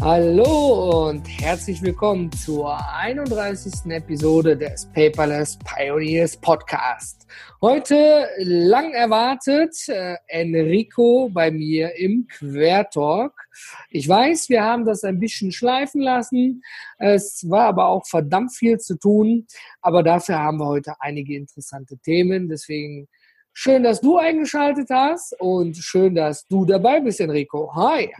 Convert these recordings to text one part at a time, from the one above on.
Hallo und herzlich willkommen zur 31. Episode des Paperless Pioneers Podcast. Heute lang erwartet äh, Enrico bei mir im Quertalk. Ich weiß, wir haben das ein bisschen schleifen lassen. Es war aber auch verdammt viel zu tun. Aber dafür haben wir heute einige interessante Themen. Deswegen Schön, dass du eingeschaltet hast und schön, dass du dabei bist, Enrico. Hi.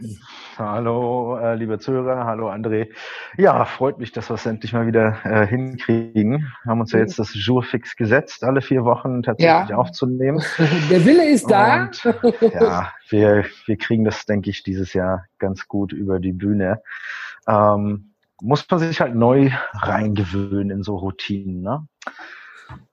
Hallo, äh, liebe Zuhörer. Hallo, André. Ja, freut mich, dass wir es endlich mal wieder äh, hinkriegen. Wir haben uns ja jetzt das Jour fix gesetzt, alle vier Wochen tatsächlich ja. aufzunehmen. Der Wille ist da. Und, ja, wir, wir kriegen das, denke ich, dieses Jahr ganz gut über die Bühne. Ähm, muss man sich halt neu reingewöhnen in so Routinen, ne?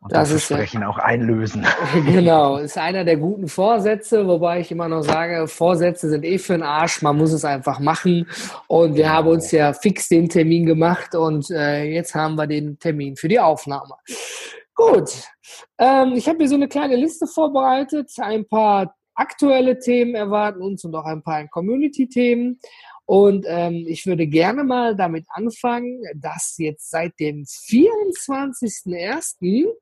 Und das, das Versprechen ja, auch einlösen. Genau, ist einer der guten Vorsätze, wobei ich immer noch sage, Vorsätze sind eh für den Arsch, man muss es einfach machen. Und wir haben uns ja fix den Termin gemacht und äh, jetzt haben wir den Termin für die Aufnahme. Gut, ähm, ich habe hier so eine kleine Liste vorbereitet, ein paar aktuelle Themen erwarten uns und auch ein paar Community-Themen. Und ähm, ich würde gerne mal damit anfangen, dass jetzt seit dem 24.01.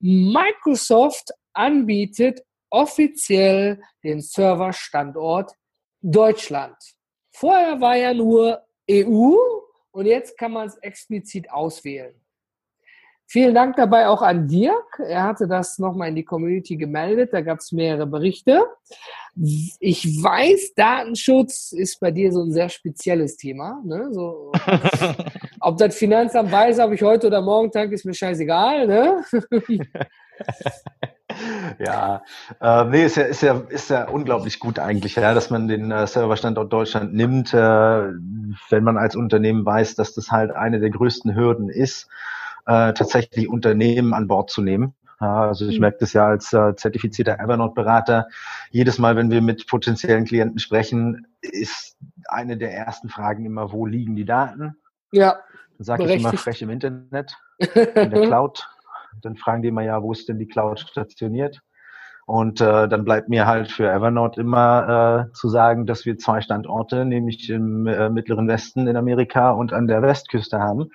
Microsoft anbietet offiziell den Serverstandort Deutschland. Vorher war ja nur EU und jetzt kann man es explizit auswählen. Vielen Dank dabei auch an Dirk. Er hatte das nochmal in die Community gemeldet. Da gab es mehrere Berichte. Ich weiß, Datenschutz ist bei dir so ein sehr spezielles Thema. Ne? So, ob das Finanzamt weiß, ob ich heute oder morgen tank, ist mir scheißegal. Ne? ja, äh, nee, ist ja, ist ja, ist ja unglaublich gut eigentlich, ja, dass man den äh, Serverstandort Deutschland nimmt, äh, wenn man als Unternehmen weiß, dass das halt eine der größten Hürden ist äh, tatsächlich Unternehmen an Bord zu nehmen. Also ich mhm. merke das ja als äh, zertifizierter Evernote-Berater. Jedes Mal, wenn wir mit potenziellen Klienten sprechen, ist eine der ersten Fragen immer, wo liegen die Daten? Ja. Dann sage ich immer frech im Internet, in der Cloud. Dann fragen die immer, ja, wo ist denn die Cloud stationiert? Und äh, dann bleibt mir halt für Evernote immer äh, zu sagen, dass wir zwei Standorte, nämlich im äh, mittleren Westen in Amerika und an der Westküste haben.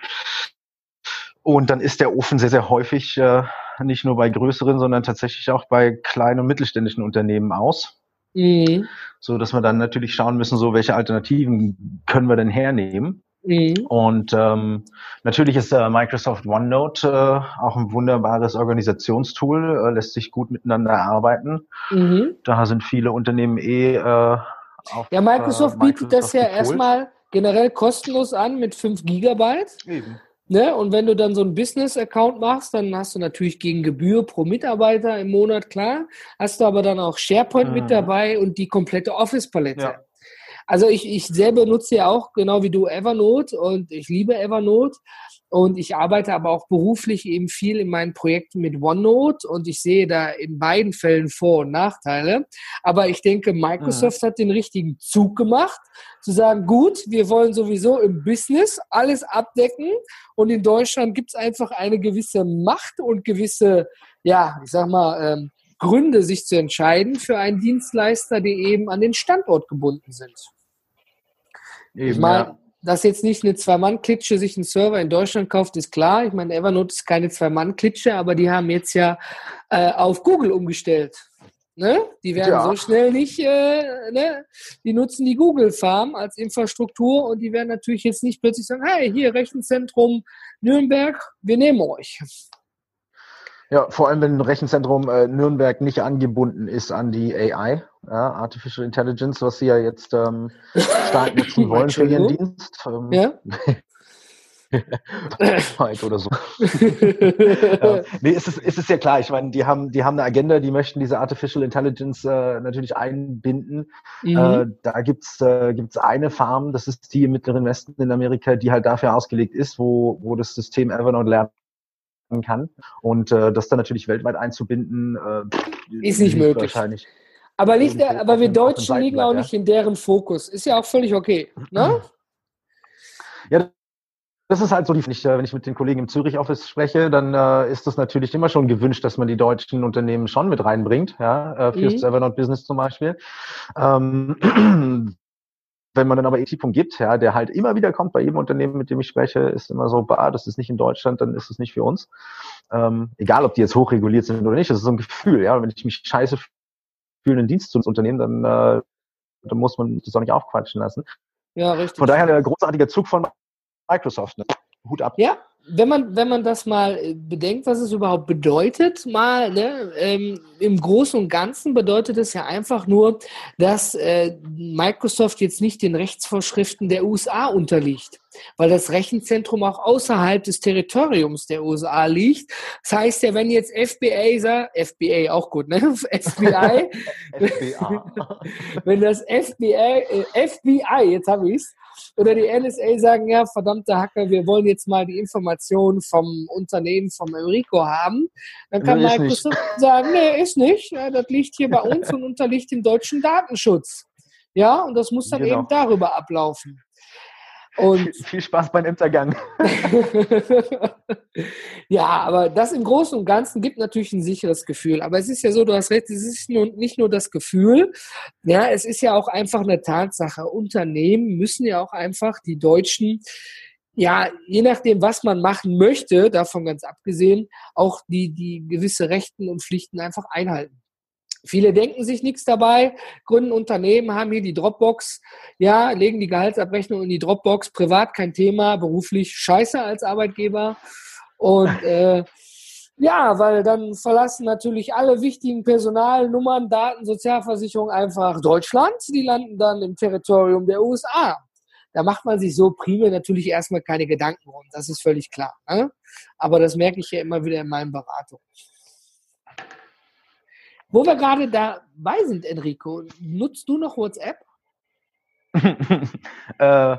Und dann ist der Ofen sehr, sehr häufig äh, nicht nur bei größeren, sondern tatsächlich auch bei kleinen und mittelständischen Unternehmen aus. Mhm. So dass wir dann natürlich schauen müssen, so welche Alternativen können wir denn hernehmen. Mhm. Und ähm, natürlich ist äh, Microsoft OneNote äh, auch ein wunderbares Organisationstool, äh, lässt sich gut miteinander arbeiten. Mhm. Da sind viele Unternehmen eh äh, auf Ja, Microsoft, äh, Microsoft bietet das ja erstmal generell kostenlos an mit 5 Gigabyte. Eben. Ne? Und wenn du dann so einen Business-Account machst, dann hast du natürlich gegen Gebühr pro Mitarbeiter im Monat, klar. Hast du aber dann auch SharePoint mhm. mit dabei und die komplette Office-Palette. Ja. Also ich, ich selber nutze ja auch, genau wie du, Evernote und ich liebe Evernote. Und ich arbeite aber auch beruflich eben viel in meinen Projekten mit OneNote und ich sehe da in beiden Fällen Vor- und Nachteile. Aber ich denke, Microsoft mhm. hat den richtigen Zug gemacht, zu sagen, gut, wir wollen sowieso im Business alles abdecken und in Deutschland gibt es einfach eine gewisse Macht und gewisse, ja, ich sag mal, ähm, Gründe, sich zu entscheiden für einen Dienstleister, die eben an den Standort gebunden sind. Eben, ich meine, ja dass jetzt nicht eine Zwei-Mann-Klitsche sich einen Server in Deutschland kauft, ist klar. Ich meine, Evernote ist keine Zwei-Mann-Klitsche, aber die haben jetzt ja äh, auf Google umgestellt. Ne? Die werden ja. so schnell nicht, äh, ne? die nutzen die Google Farm als Infrastruktur und die werden natürlich jetzt nicht plötzlich sagen, hey, hier Rechenzentrum Nürnberg, wir nehmen euch. Ja, vor allem wenn ein Rechenzentrum äh, Nürnberg nicht angebunden ist an die AI, ja, Artificial Intelligence, was sie ja jetzt ähm, stark nutzen wollen für ihren Dienst. Ähm, ja. oder so. ja. Nee, ist es, ist es ja klar. Ich meine, die haben, die haben eine Agenda, die möchten diese Artificial Intelligence äh, natürlich einbinden. Mhm. Äh, da gibt's äh, gibt's eine Farm, das ist die im Mittleren Westen in Amerika, die halt dafür ausgelegt ist, wo, wo das System Evernote lernt kann. Und äh, das dann natürlich weltweit einzubinden, äh, ist nicht möglich. Wahrscheinlich. Aber, liegt, aber wir Deutschen liegen auch nicht in deren Fokus. Ist ja auch völlig okay. Ne? Ja, das ist halt so, wenn ich, wenn ich mit den Kollegen im Zürich-Office spreche, dann äh, ist das natürlich immer schon gewünscht, dass man die deutschen Unternehmen schon mit reinbringt, ja, äh, fürs mhm. Evernote Business zum Beispiel. Ähm, wenn man dann aber Ethikpunkt gibt, ja, der halt immer wieder kommt bei jedem Unternehmen, mit dem ich spreche, ist immer so, bah, das ist nicht in Deutschland, dann ist es nicht für uns. Ähm, egal, ob die jetzt hochreguliert sind oder nicht, das ist so ein Gefühl, ja. wenn ich mich scheiße fühle, einen Dienst zu unternehmen, dann, äh, dann muss man das auch nicht aufquatschen lassen. Ja, richtig. Von daher der großartige Zug von Microsoft. Ne? Hut ab. Ja, wenn man, wenn man das mal äh, bedenkt, was es überhaupt bedeutet, mal ne, ähm, im Großen und Ganzen bedeutet es ja einfach nur, dass äh, Microsoft jetzt nicht den Rechtsvorschriften der USA unterliegt, weil das Rechenzentrum auch außerhalb des Territoriums der USA liegt. Das heißt ja, wenn jetzt FBA sagt, FBA auch gut, ne? FBI, wenn das FBI, äh, FBI, jetzt habe ich es, oder die NSA sagen, ja, verdammte Hacker, wir wollen jetzt mal die Informationen vom Unternehmen, vom Enrico haben, dann kann nee, Microsoft sagen, nee, ist nicht, das liegt hier bei uns und unterliegt dem deutschen Datenschutz. Ja, und das muss dann genau. eben darüber ablaufen. Und viel Spaß beim Ämtergang. ja, aber das im Großen und Ganzen gibt natürlich ein sicheres Gefühl. Aber es ist ja so, du hast recht, es ist nur, nicht nur das Gefühl, ja, es ist ja auch einfach eine Tatsache. Unternehmen müssen ja auch einfach die Deutschen ja, je nachdem, was man machen möchte, davon ganz abgesehen, auch die, die gewisse Rechten und Pflichten einfach einhalten. Viele denken sich nichts dabei, gründen Unternehmen, haben hier die Dropbox, ja, legen die Gehaltsabrechnung in die Dropbox, privat kein Thema, beruflich scheiße als Arbeitgeber. Und äh, ja, weil dann verlassen natürlich alle wichtigen Personalnummern, Daten, Sozialversicherung einfach Deutschland. Die landen dann im Territorium der USA. Da macht man sich so primär natürlich erstmal keine Gedanken rum. Das ist völlig klar. Ne? Aber das merke ich ja immer wieder in meinen Beratungen. Wo wir gerade dabei sind, Enrico, nutzt du noch WhatsApp? äh,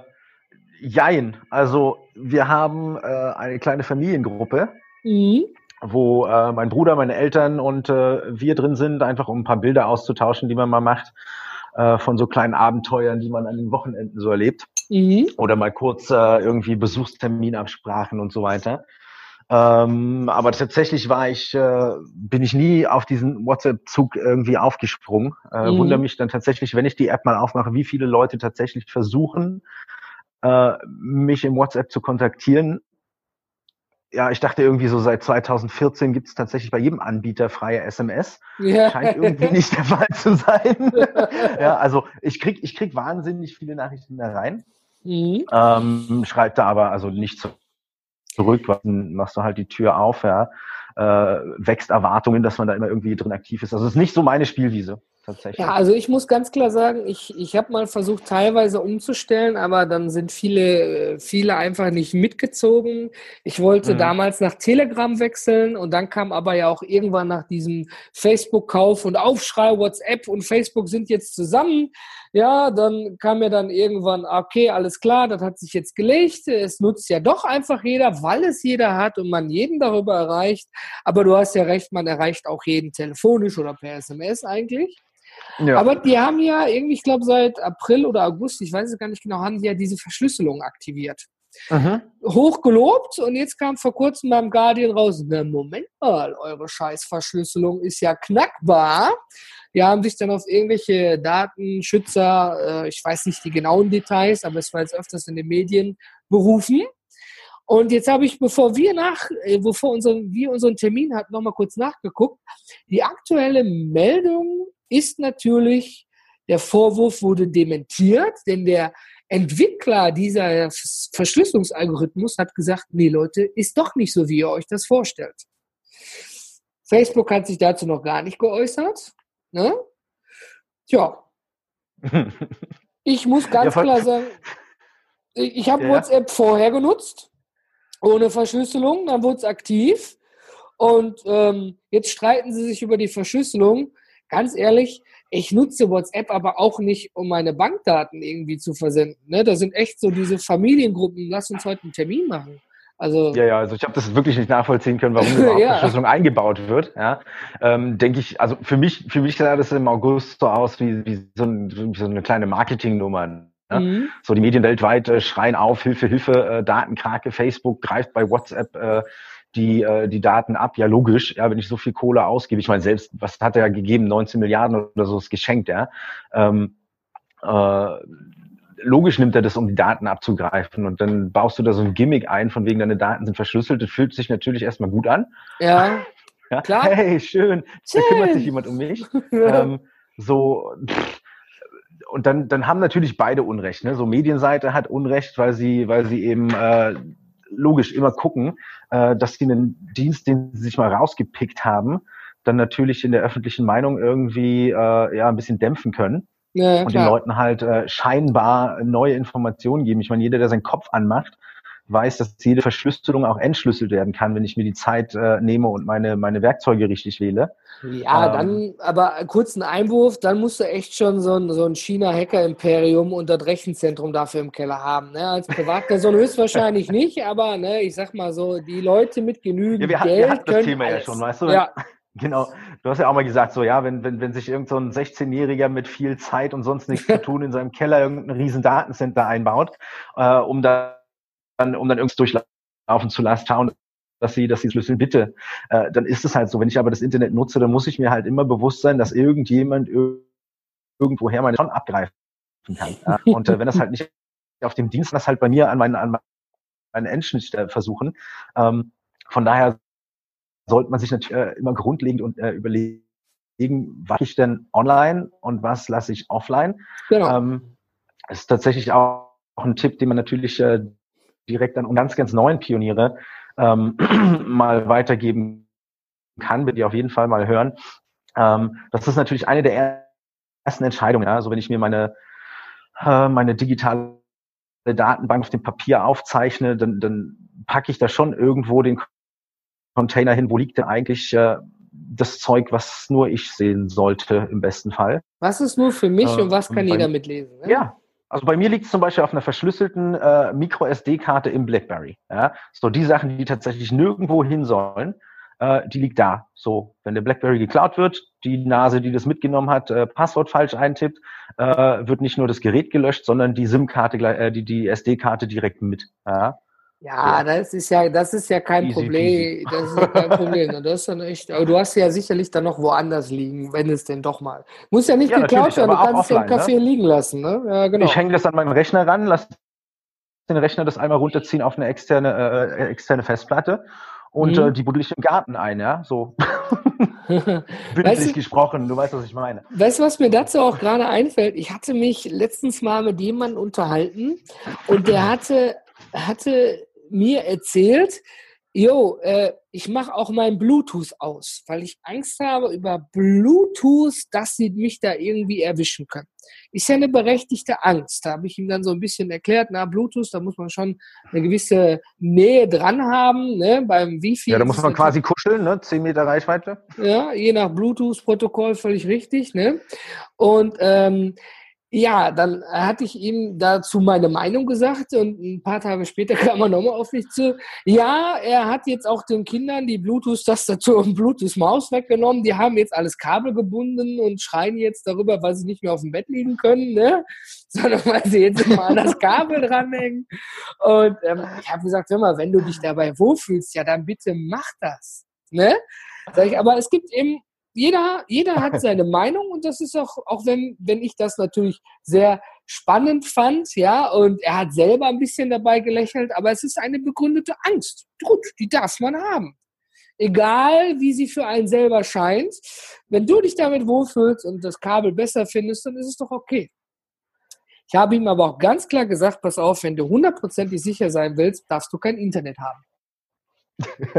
jein. Also wir haben äh, eine kleine Familiengruppe, mhm. wo äh, mein Bruder, meine Eltern und äh, wir drin sind, einfach um ein paar Bilder auszutauschen, die man mal macht äh, von so kleinen Abenteuern, die man an den Wochenenden so erlebt. Mhm. Oder mal kurz äh, irgendwie Besuchsterminabsprachen und so weiter. Ähm, aber tatsächlich war ich, äh, bin ich nie auf diesen WhatsApp-Zug irgendwie aufgesprungen. Äh, mhm. Wundere mich dann tatsächlich, wenn ich die App mal aufmache, wie viele Leute tatsächlich versuchen, äh, mich im WhatsApp zu kontaktieren. Ja, ich dachte irgendwie so seit 2014 gibt es tatsächlich bei jedem Anbieter freie SMS. Ja. Scheint irgendwie nicht der Fall zu sein. ja, also ich krieg, ich krieg wahnsinnig viele Nachrichten da rein. Mhm. Ähm, schreibt da aber also nicht zurück, machst du halt die Tür auf, ja, äh, wächst Erwartungen, dass man da immer irgendwie drin aktiv ist. Also es ist nicht so meine Spielwiese. Tatsächlich. Ja, also ich muss ganz klar sagen, ich, ich habe mal versucht, teilweise umzustellen, aber dann sind viele, viele einfach nicht mitgezogen. Ich wollte mhm. damals nach Telegram wechseln und dann kam aber ja auch irgendwann nach diesem Facebook-Kauf und Aufschrei, WhatsApp und Facebook sind jetzt zusammen. Ja, dann kam mir dann irgendwann, okay, alles klar, das hat sich jetzt gelegt. Es nutzt ja doch einfach jeder, weil es jeder hat und man jeden darüber erreicht. Aber du hast ja recht, man erreicht auch jeden telefonisch oder per SMS eigentlich. Ja. Aber die haben ja irgendwie, ich glaube, seit April oder August, ich weiß es gar nicht genau, haben die ja diese Verschlüsselung aktiviert. Mhm. Hochgelobt und jetzt kam vor kurzem beim Guardian raus, na Moment mal, eure Scheißverschlüsselung ist ja knackbar. Die haben sich dann auf irgendwelche Datenschützer, äh, ich weiß nicht die genauen Details, aber es war jetzt öfters in den Medien berufen. Und jetzt habe ich, bevor wir nach, äh, bevor unseren, wir unseren Termin hatten, nochmal kurz nachgeguckt. Die aktuelle Meldung ist natürlich, der Vorwurf wurde dementiert, denn der Entwickler dieser Verschlüsselungsalgorithmus hat gesagt, nee Leute, ist doch nicht so, wie ihr euch das vorstellt. Facebook hat sich dazu noch gar nicht geäußert. Ne? Tja. Ich muss ganz ja, klar sagen, ich habe ja. WhatsApp vorher genutzt, ohne Verschlüsselung, dann wurde es aktiv. Und ähm, jetzt streiten sie sich über die Verschlüsselung. Ganz ehrlich, ich nutze WhatsApp aber auch nicht, um meine Bankdaten irgendwie zu versenden. Ne? Da sind echt so diese Familiengruppen, lass uns heute einen Termin machen. Also ja, ja, also ich habe das wirklich nicht nachvollziehen können, warum überhaupt ja. Verschlüsselung eingebaut wird. Ja, ähm, denke ich, also für mich, für mich sah das im August so aus wie, wie, so, ein, wie so eine kleine Marketingnummer. Ja? Mhm. So die Medien weltweit äh, schreien auf, Hilfe, Hilfe, äh, Datenkrake, Facebook greift bei WhatsApp äh, die, äh, die Daten ab. Ja, logisch, ja, wenn ich so viel Kohle ausgebe, ich meine, selbst, was hat er gegeben, 19 Milliarden oder so ist geschenkt, ja. Ähm, äh, logisch nimmt er das, um die Daten abzugreifen. Und dann baust du da so ein Gimmick ein, von wegen deine Daten sind verschlüsselt. Das fühlt sich natürlich erstmal gut an. Ja. ja? Klar. Hey, schön. schön. Da kümmert sich jemand um mich. ähm, so, pff. und dann, dann haben natürlich beide Unrecht. Ne? So Medienseite hat Unrecht, weil sie, weil sie eben äh, logisch immer gucken, äh, dass sie einen Dienst, den sie sich mal rausgepickt haben, dann natürlich in der öffentlichen Meinung irgendwie äh, ja ein bisschen dämpfen können. Ja, und den Leuten halt äh, scheinbar neue Informationen geben. Ich meine, jeder, der seinen Kopf anmacht, weiß, dass jede Verschlüsselung auch entschlüsselt werden kann, wenn ich mir die Zeit äh, nehme und meine, meine Werkzeuge richtig wähle. Ja, ähm, dann, aber kurzen Einwurf, dann musst du echt schon so ein, so ein China-Hacker-Imperium und das Rechenzentrum dafür im Keller haben. Ne? Als Privatperson höchstwahrscheinlich nicht, aber ne, ich sag mal so, die Leute mit genügend ja, wir Geld. Wir hatten das Thema alles. ja schon, weißt du? Ja. Genau. Du hast ja auch mal gesagt, so ja, wenn, wenn, wenn sich irgend so ein 16-Jähriger mit viel Zeit und sonst nichts zu tun in seinem Keller irgendein riesen Datencenter einbaut, äh, um dann, um dann irgendwas durchlaufen zu lassen, schauen, dass sie, dass sie Schlüssel bitte, äh, dann ist es halt so. Wenn ich aber das Internet nutze, dann muss ich mir halt immer bewusst sein, dass irgendjemand irgendwoher meine schon abgreifen kann. Ja? Und äh, wenn das halt nicht auf dem Dienst, das halt bei mir an meinen, an meinen Endschnitt äh, versuchen. Ähm, von daher sollte man sich natürlich äh, immer grundlegend und äh, überlegen, was ich denn online und was lasse ich offline. Genau. Ähm, ist tatsächlich auch, ein Tipp, den man natürlich äh, direkt an ganz, ganz neuen Pioniere ähm, mal weitergeben kann, wird ihr auf jeden Fall mal hören. Ähm, das ist natürlich eine der ersten Entscheidungen. Ja? Also wenn ich mir meine, äh, meine digitale Datenbank auf dem Papier aufzeichne, dann, dann packe ich da schon irgendwo den Container hin, wo liegt denn eigentlich äh, das Zeug, was nur ich sehen sollte im besten Fall. Was ist nur für mich äh, und was kann jeder mitlesen? Ne? Ja, also bei mir liegt es zum Beispiel auf einer verschlüsselten äh, Micro-SD-Karte im BlackBerry. Ja? So die Sachen, die tatsächlich nirgendwo hin sollen, äh, die liegt da. So, wenn der BlackBerry geklaut wird, die Nase, die das mitgenommen hat, äh, Passwort falsch eintippt, äh, wird nicht nur das Gerät gelöscht, sondern die SIM-Karte, äh, die, die SD-Karte direkt mit. Ja? Ja, das ist ja, das ist ja kein easy, Problem. Easy. Das ist ja kein Problem. Das ist dann echt, aber du hast ja sicherlich dann noch woanders liegen, wenn es denn doch mal. Muss ja nicht ja, geklaut werden, du kannst es im Café ne? liegen lassen. Ne? Ja, genau. Ich hänge das an meinen Rechner ran, lass den Rechner das einmal runterziehen auf eine externe, äh, externe Festplatte und mhm. äh, die buddel ich im Garten ein, ja, so. Bildlich gesprochen, du weißt, was ich meine. Weißt du, was mir dazu auch gerade einfällt? Ich hatte mich letztens mal mit jemandem unterhalten und der hatte, hatte mir erzählt, jo, äh, ich mache auch mein Bluetooth aus, weil ich Angst habe über Bluetooth, dass sie mich da irgendwie erwischen können. Ist ja eine berechtigte Angst. Da habe ich ihm dann so ein bisschen erklärt, na, Bluetooth, da muss man schon eine gewisse Nähe dran haben, ne, beim Wifi. Ja, da muss man quasi kuscheln, ne, 10 Meter Reichweite. Ja, je nach Bluetooth-Protokoll völlig richtig, ne. Und ähm, ja, dann hatte ich ihm dazu meine Meinung gesagt und ein paar Tage später kam er nochmal auf mich zu. Ja, er hat jetzt auch den Kindern die Bluetooth-Tastatur und Bluetooth-Maus weggenommen. Die haben jetzt alles Kabel gebunden und schreien jetzt darüber, weil sie nicht mehr auf dem Bett liegen können, ne? sondern weil sie jetzt immer an das Kabel dranhängen. Und ähm, ich habe gesagt, hör mal, wenn du dich dabei wohlfühlst, ja, dann bitte mach das. Ne? Sag ich, aber es gibt eben jeder, jeder hat seine Meinung und das ist auch, auch wenn, wenn ich das natürlich sehr spannend fand, ja, und er hat selber ein bisschen dabei gelächelt, aber es ist eine begründete Angst. Gut, die darf man haben. Egal, wie sie für einen selber scheint. Wenn du dich damit wohlfühlst und das Kabel besser findest, dann ist es doch okay. Ich habe ihm aber auch ganz klar gesagt, pass auf, wenn du hundertprozentig sicher sein willst, darfst du kein Internet haben.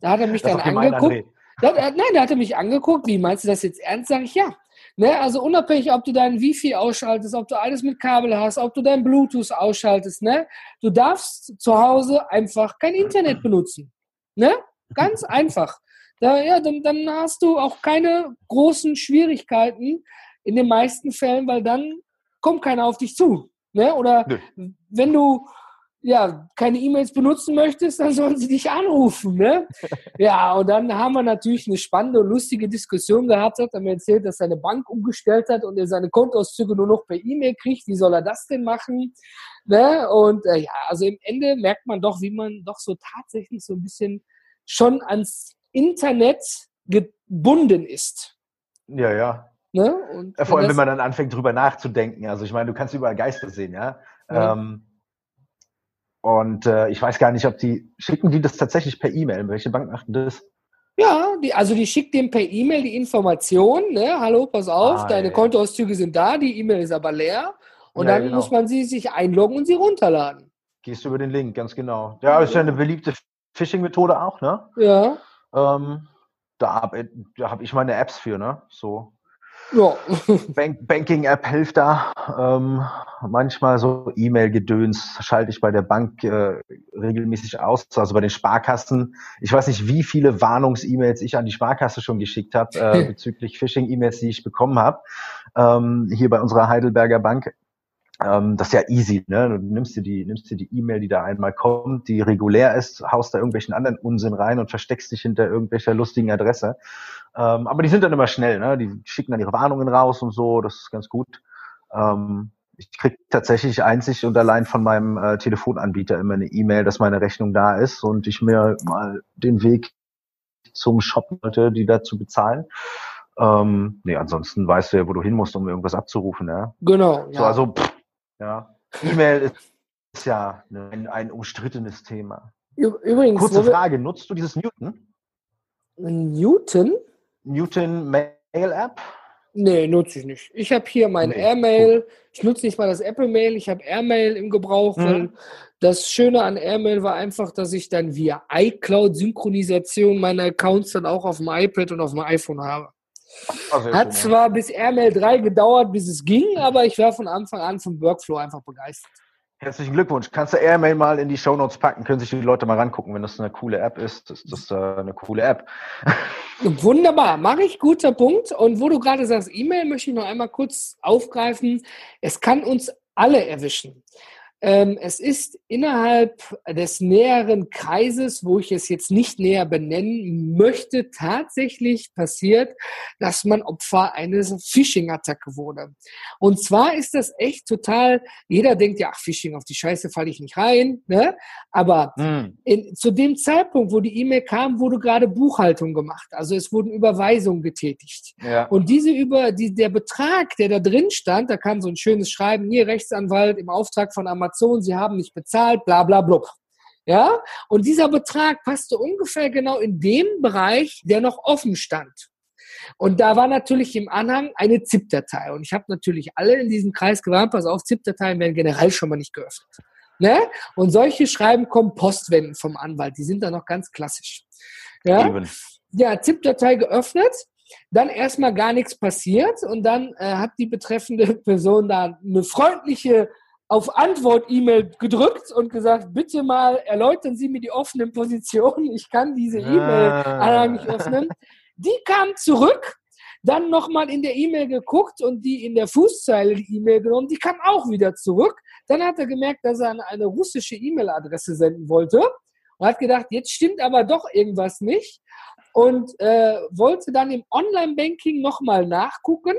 da hat er mich das dann angeguckt. Nein, da hat er mich angeguckt, wie meinst du das jetzt ernst? Sag ich, ja. Ne, also unabhängig, ob du dein Wifi ausschaltest, ob du alles mit Kabel hast, ob du dein Bluetooth ausschaltest, ne? Du darfst zu Hause einfach kein Internet benutzen. Ne? Ganz einfach. Da, ja, dann, dann hast du auch keine großen Schwierigkeiten in den meisten Fällen, weil dann kommt keiner auf dich zu. Ne? Oder Nö. wenn du ja, keine E-Mails benutzen möchtest, dann sollen sie dich anrufen. Ne? ja, und dann haben wir natürlich eine spannende und lustige Diskussion gehabt. Hat er mir erzählt, dass seine Bank umgestellt hat und er seine Kontoauszüge nur noch per E-Mail kriegt. Wie soll er das denn machen? Ne? Und äh, ja, also im Ende merkt man doch, wie man doch so tatsächlich so ein bisschen schon ans Internet gebunden ist. Ja, ja. Ne? Und Vor allem, wenn man dann anfängt, drüber nachzudenken. Also ich meine, du kannst überall Geister sehen, ja. ja. Ähm, und äh, ich weiß gar nicht, ob die, schicken die das tatsächlich per E-Mail? Welche Bank macht das? Ja, die, also die schickt dem per E-Mail die Information, ne? Hallo, pass auf, ah, deine. Kontoauszüge sind da, die E-Mail ist aber leer. Und ja, dann genau. muss man sie sich einloggen und sie runterladen. Gehst du über den Link, ganz genau. Ja, ist ja eine beliebte Phishing-Methode auch, ne? Ja. Ähm, da habe hab ich meine Apps für, ne? So. Ja. Bank Banking-App hilft da. Ähm, manchmal so E-Mail-Gedöns schalte ich bei der Bank äh, regelmäßig aus, also bei den Sparkassen. Ich weiß nicht, wie viele Warnungs-E-Mails ich an die Sparkasse schon geschickt habe äh, bezüglich Phishing-E-Mails, die ich bekommen habe. Ähm, hier bei unserer Heidelberger Bank. Ähm, das ist ja easy, ne? Du nimmst dir die, nimmst dir die E-Mail, die da einmal kommt, die regulär ist, haust da irgendwelchen anderen Unsinn rein und versteckst dich hinter irgendwelcher lustigen Adresse. Ähm, aber die sind dann immer schnell, ne? Die schicken dann ihre Warnungen raus und so, das ist ganz gut. Ähm, ich krieg tatsächlich einzig und allein von meinem äh, Telefonanbieter immer eine E-Mail, dass meine Rechnung da ist und ich mir mal den Weg zum Shop wollte, die dazu bezahlen. Ähm, nee, ansonsten weißt du ja, wo du hin musst, um irgendwas abzurufen, ja. Genau. Ja. So, also pff, ja, E-Mail ist ja ein, ein umstrittenes Thema. Übrigens. Kurze Frage, nutzt du dieses Newton? Newton? Newton Mail App? Nee, nutze ich nicht. Ich habe hier mein nee, Airmail. Gut. Ich nutze nicht mal das Apple Mail. Ich habe Airmail im Gebrauch, mhm. das Schöne an Airmail war einfach, dass ich dann via iCloud-Synchronisation meine Accounts dann auch auf dem iPad und auf dem iPhone habe. Hat zwar bis RML 3 gedauert, bis es ging, aber ich war von Anfang an vom Workflow einfach begeistert. Herzlichen Glückwunsch. Kannst du Airmail mal in die Shownotes packen? Können sich die Leute mal rangucken, wenn das eine coole App ist. Das, das ist äh, eine coole App. Wunderbar, mache ich, guter Punkt. Und wo du gerade sagst, E-Mail, möchte ich noch einmal kurz aufgreifen. Es kann uns alle erwischen. Ähm, es ist innerhalb des näheren Kreises, wo ich es jetzt nicht näher benennen möchte, tatsächlich passiert, dass man Opfer eines Phishing-Attacke wurde. Und zwar ist das echt total, jeder denkt, ja, Phishing, auf die Scheiße falle ich nicht rein, ne? aber mhm. in, zu dem Zeitpunkt, wo die E-Mail kam, wurde gerade Buchhaltung gemacht. Also es wurden Überweisungen getätigt. Ja. Und diese über, die, der Betrag, der da drin stand, da kam so ein schönes Schreiben, hier Rechtsanwalt im Auftrag von Amazon, Information, sie haben nicht bezahlt, bla bla blub. Ja, und dieser Betrag passte ungefähr genau in dem Bereich, der noch offen stand. Und da war natürlich im Anhang eine ZIP-Datei. Und ich habe natürlich alle in diesem Kreis gewarnt, pass auf, ZIP-Dateien werden generell schon mal nicht geöffnet. Ne? Und solche Schreiben kommen Postwenden vom Anwalt. Die sind da noch ganz klassisch. Ja, Eben. ja ZIP-Datei geöffnet, dann erstmal gar nichts passiert und dann äh, hat die betreffende Person da eine freundliche auf Antwort-E-Mail gedrückt und gesagt, bitte mal erläutern Sie mir die offenen Positionen. Ich kann diese E-Mail nicht öffnen. Die kam zurück, dann nochmal in der E-Mail geguckt und die in der Fußzeile die E-Mail genommen. Die kam auch wieder zurück. Dann hat er gemerkt, dass er an eine russische E-Mail-Adresse senden wollte und hat gedacht, jetzt stimmt aber doch irgendwas nicht und äh, wollte dann im Online-Banking nochmal nachgucken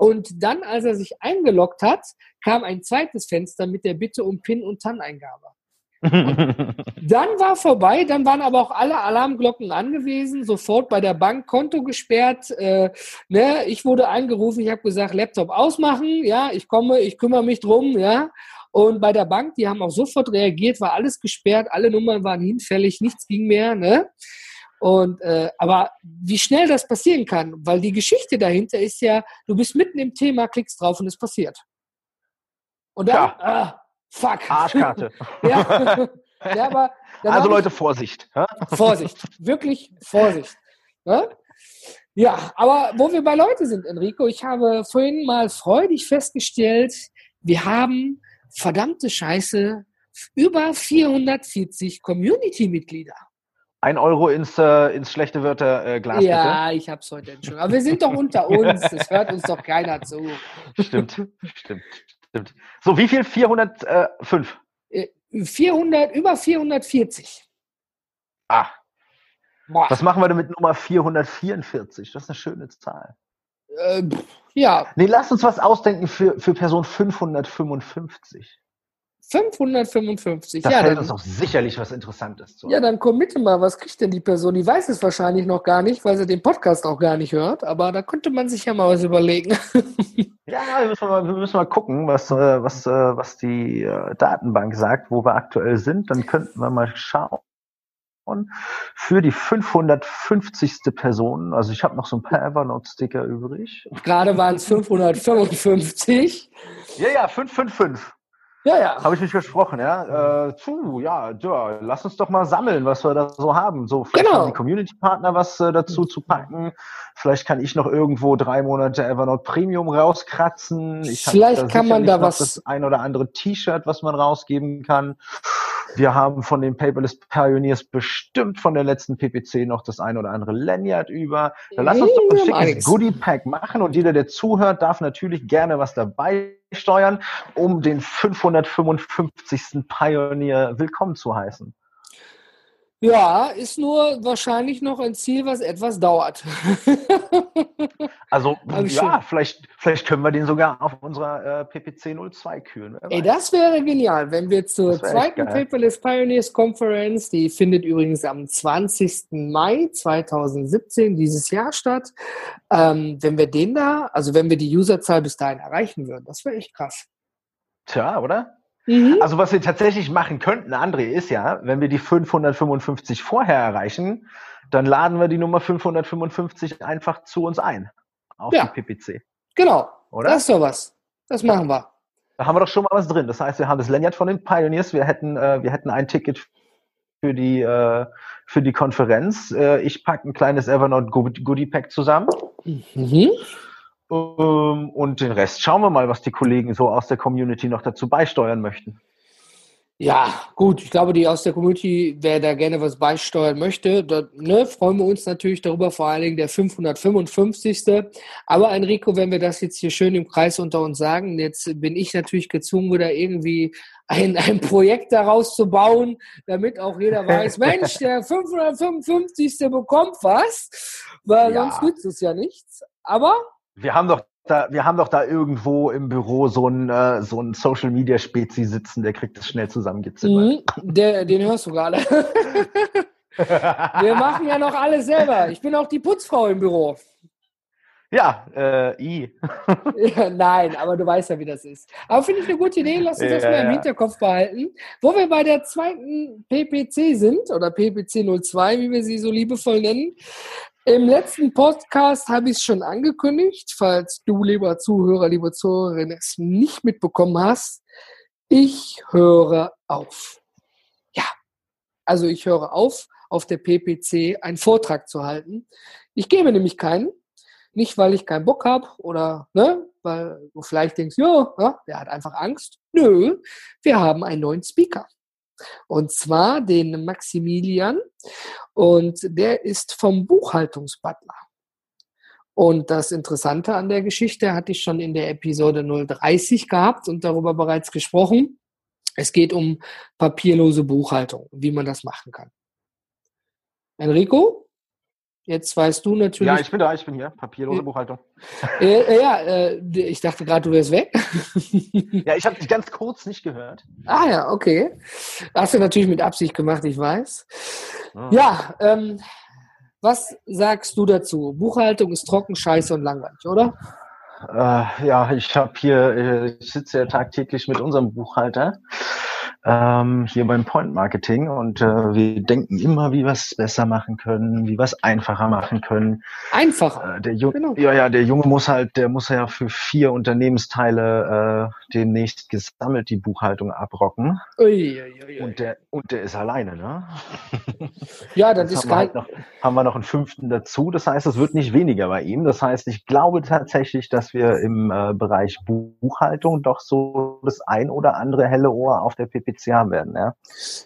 und dann, als er sich eingeloggt hat, kam ein zweites Fenster mit der Bitte um PIN und TAN-Eingabe. dann war vorbei, dann waren aber auch alle Alarmglocken angewiesen, sofort bei der Bank Konto gesperrt. Äh, ne? Ich wurde angerufen, ich habe gesagt, Laptop ausmachen, ja, ich komme, ich kümmere mich drum, ja. Und bei der Bank, die haben auch sofort reagiert, war alles gesperrt, alle Nummern waren hinfällig, nichts ging mehr. Ne? Und äh, aber wie schnell das passieren kann, weil die Geschichte dahinter ist ja, du bist mitten im Thema, klickst drauf und es passiert. Und dann, ja. ah, fuck. Arschkarte. ja. ja, aber also Leute, Vorsicht. Vorsicht, wirklich Vorsicht. Ja? ja, aber wo wir bei Leute sind, Enrico, ich habe vorhin mal freudig festgestellt, wir haben verdammte Scheiße über 440 Community-Mitglieder. Ein Euro ins, äh, ins schlechte Wörter äh, Glas. Ja, bitte. ich hab's heute schon. Aber wir sind doch unter uns. Es hört uns doch keiner zu. Stimmt, stimmt, stimmt. So, wie viel? 405? Äh, 400, über 440. Ah. Boah. Was machen wir denn mit Nummer 444? Das ist eine schöne Zahl. Äh, ja. Nee, lass uns was ausdenken für, für Person 555. 555. Da ja, fällt uns auch sicherlich was Interessantes zu. Ja, dann komm bitte mal, was kriegt denn die Person? Die weiß es wahrscheinlich noch gar nicht, weil sie den Podcast auch gar nicht hört, aber da könnte man sich ja mal was überlegen. ja, wir müssen mal, wir müssen mal gucken, was, äh, was, äh, was die äh, Datenbank sagt, wo wir aktuell sind. Dann könnten wir mal schauen für die 550. Person. Also ich habe noch so ein paar Evernote-Sticker übrig. Gerade waren es 555. Ja, ja, 555. Ja, ja. Habe ich mich versprochen, ja. Äh, puh, ja, ja, lass uns doch mal sammeln, was wir da so haben. So, vielleicht genau. haben die Community-Partner was äh, dazu zu packen. Vielleicht kann ich noch irgendwo drei Monate Evernote Premium rauskratzen. Ich vielleicht kann man da was. Das ein oder andere T-Shirt, was man rausgeben kann. Wir haben von den Paperless Pioneers bestimmt von der letzten PPC noch das ein oder andere Lanyard über. Dann lass uns doch ein schickes Goodie Pack machen und jeder, der zuhört, darf natürlich gerne was dabei steuern, um den 555. Pioneer willkommen zu heißen. Ja, ist nur wahrscheinlich noch ein Ziel, was etwas dauert. also, ja, vielleicht, vielleicht können wir den sogar auf unserer äh, PPC 02 kühlen. Ey, das wäre genial, wenn wir zur zweiten Paperless Pioneers Conference, die findet übrigens am 20. Mai 2017 dieses Jahr statt, ähm, wenn wir den da, also wenn wir die Userzahl bis dahin erreichen würden, das wäre echt krass. Tja, oder? Mhm. Also was wir tatsächlich machen könnten, André, ist ja, wenn wir die 555 vorher erreichen, dann laden wir die Nummer 555 einfach zu uns ein. Auf ja. die PPC. Genau. Oder? Das ist doch was. Das machen wir. Da haben wir doch schon mal was drin. Das heißt, wir haben das Lanyard von den Pioneers. Wir hätten, äh, wir hätten ein Ticket für die, äh, für die Konferenz. Äh, ich packe ein kleines Evernote Goodie Pack zusammen. Mhm. Ähm, und den Rest schauen wir mal, was die Kollegen so aus der Community noch dazu beisteuern möchten. Ja, gut, ich glaube, die aus der Community, wer da gerne was beisteuern möchte, da ne, freuen wir uns natürlich darüber, vor allen Dingen der 555. Aber Enrico, wenn wir das jetzt hier schön im Kreis unter uns sagen, jetzt bin ich natürlich gezwungen, wieder irgendwie ein, ein Projekt daraus zu bauen, damit auch jeder weiß, Mensch, der 555. bekommt was, weil ja. sonst nützt es ja nichts. Aber wir haben doch da, wir haben doch da irgendwo im Büro so einen, äh, so einen Social Media Spezi sitzen, der kriegt das schnell zusammengezimmert. Mhm, der, den hörst du gerade. wir machen ja noch alles selber. Ich bin auch die Putzfrau im Büro. Ja, äh, I. ja, nein, aber du weißt ja, wie das ist. Aber finde ich eine gute Idee, lass uns ja, das mal im Hinterkopf behalten. Wo wir bei der zweiten PPC sind, oder PPC 02, wie wir sie so liebevoll nennen, im letzten Podcast habe ich es schon angekündigt, falls du, lieber Zuhörer, liebe Zuhörerin, es nicht mitbekommen hast. Ich höre auf. Ja, also ich höre auf, auf der PPC einen Vortrag zu halten. Ich gebe nämlich keinen. Nicht, weil ich keinen Bock habe oder, ne, weil du vielleicht denkst, ja, der hat einfach Angst. Nö, wir haben einen neuen Speaker. Und zwar den Maximilian. Und der ist vom Buchhaltungsbutler. Und das Interessante an der Geschichte hatte ich schon in der Episode 030 gehabt und darüber bereits gesprochen. Es geht um papierlose Buchhaltung, wie man das machen kann. Enrico? Jetzt weißt du natürlich. Ja, ich bin da, ich bin hier. Papierlose Buchhaltung. Äh, ja, äh, ich dachte gerade, du wärst weg. ja, ich habe dich ganz kurz nicht gehört. Ah ja, okay. Hast du natürlich mit Absicht gemacht, ich weiß. Oh. Ja, ähm, was sagst du dazu? Buchhaltung ist trocken, scheiße und langweilig, oder? Äh, ja, ich habe hier, äh, ich sitze ja tagtäglich mit unserem Buchhalter ähm, hier beim Point Marketing und äh, wir denken immer, wie wir es besser machen können, wie wir es einfacher machen können. Einfacher. Äh, der Junge, genau. Ja, ja, der Junge muss halt, der muss ja für vier Unternehmensteile äh, demnächst gesammelt die Buchhaltung abrocken. Ui, ui, ui, und der und der ist alleine, ne? Ja, das, ist haben halt noch, haben wir noch einen fünften dazu. Das heißt, es wird nicht weniger bei ihm. Das heißt, ich glaube tatsächlich, dass wir im äh, Bereich Buchhaltung doch so das ein oder andere helle Ohr auf der PP Haben werden, ja.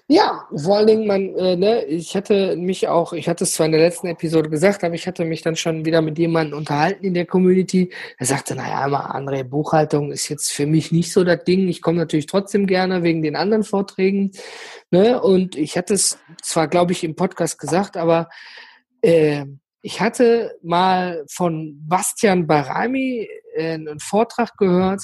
Ja, vor allen Dingen, man, äh, ne, ich hatte mich auch, ich hatte es zwar in der letzten Episode gesagt, aber ich hatte mich dann schon wieder mit jemandem unterhalten in der Community. Er sagte, naja, mal André, Buchhaltung ist jetzt für mich nicht so das Ding. Ich komme natürlich trotzdem gerne wegen den anderen Vorträgen. Ne? Und ich hatte es zwar, glaube ich, im Podcast gesagt, aber äh, ich hatte mal von Bastian Barami einen Vortrag gehört,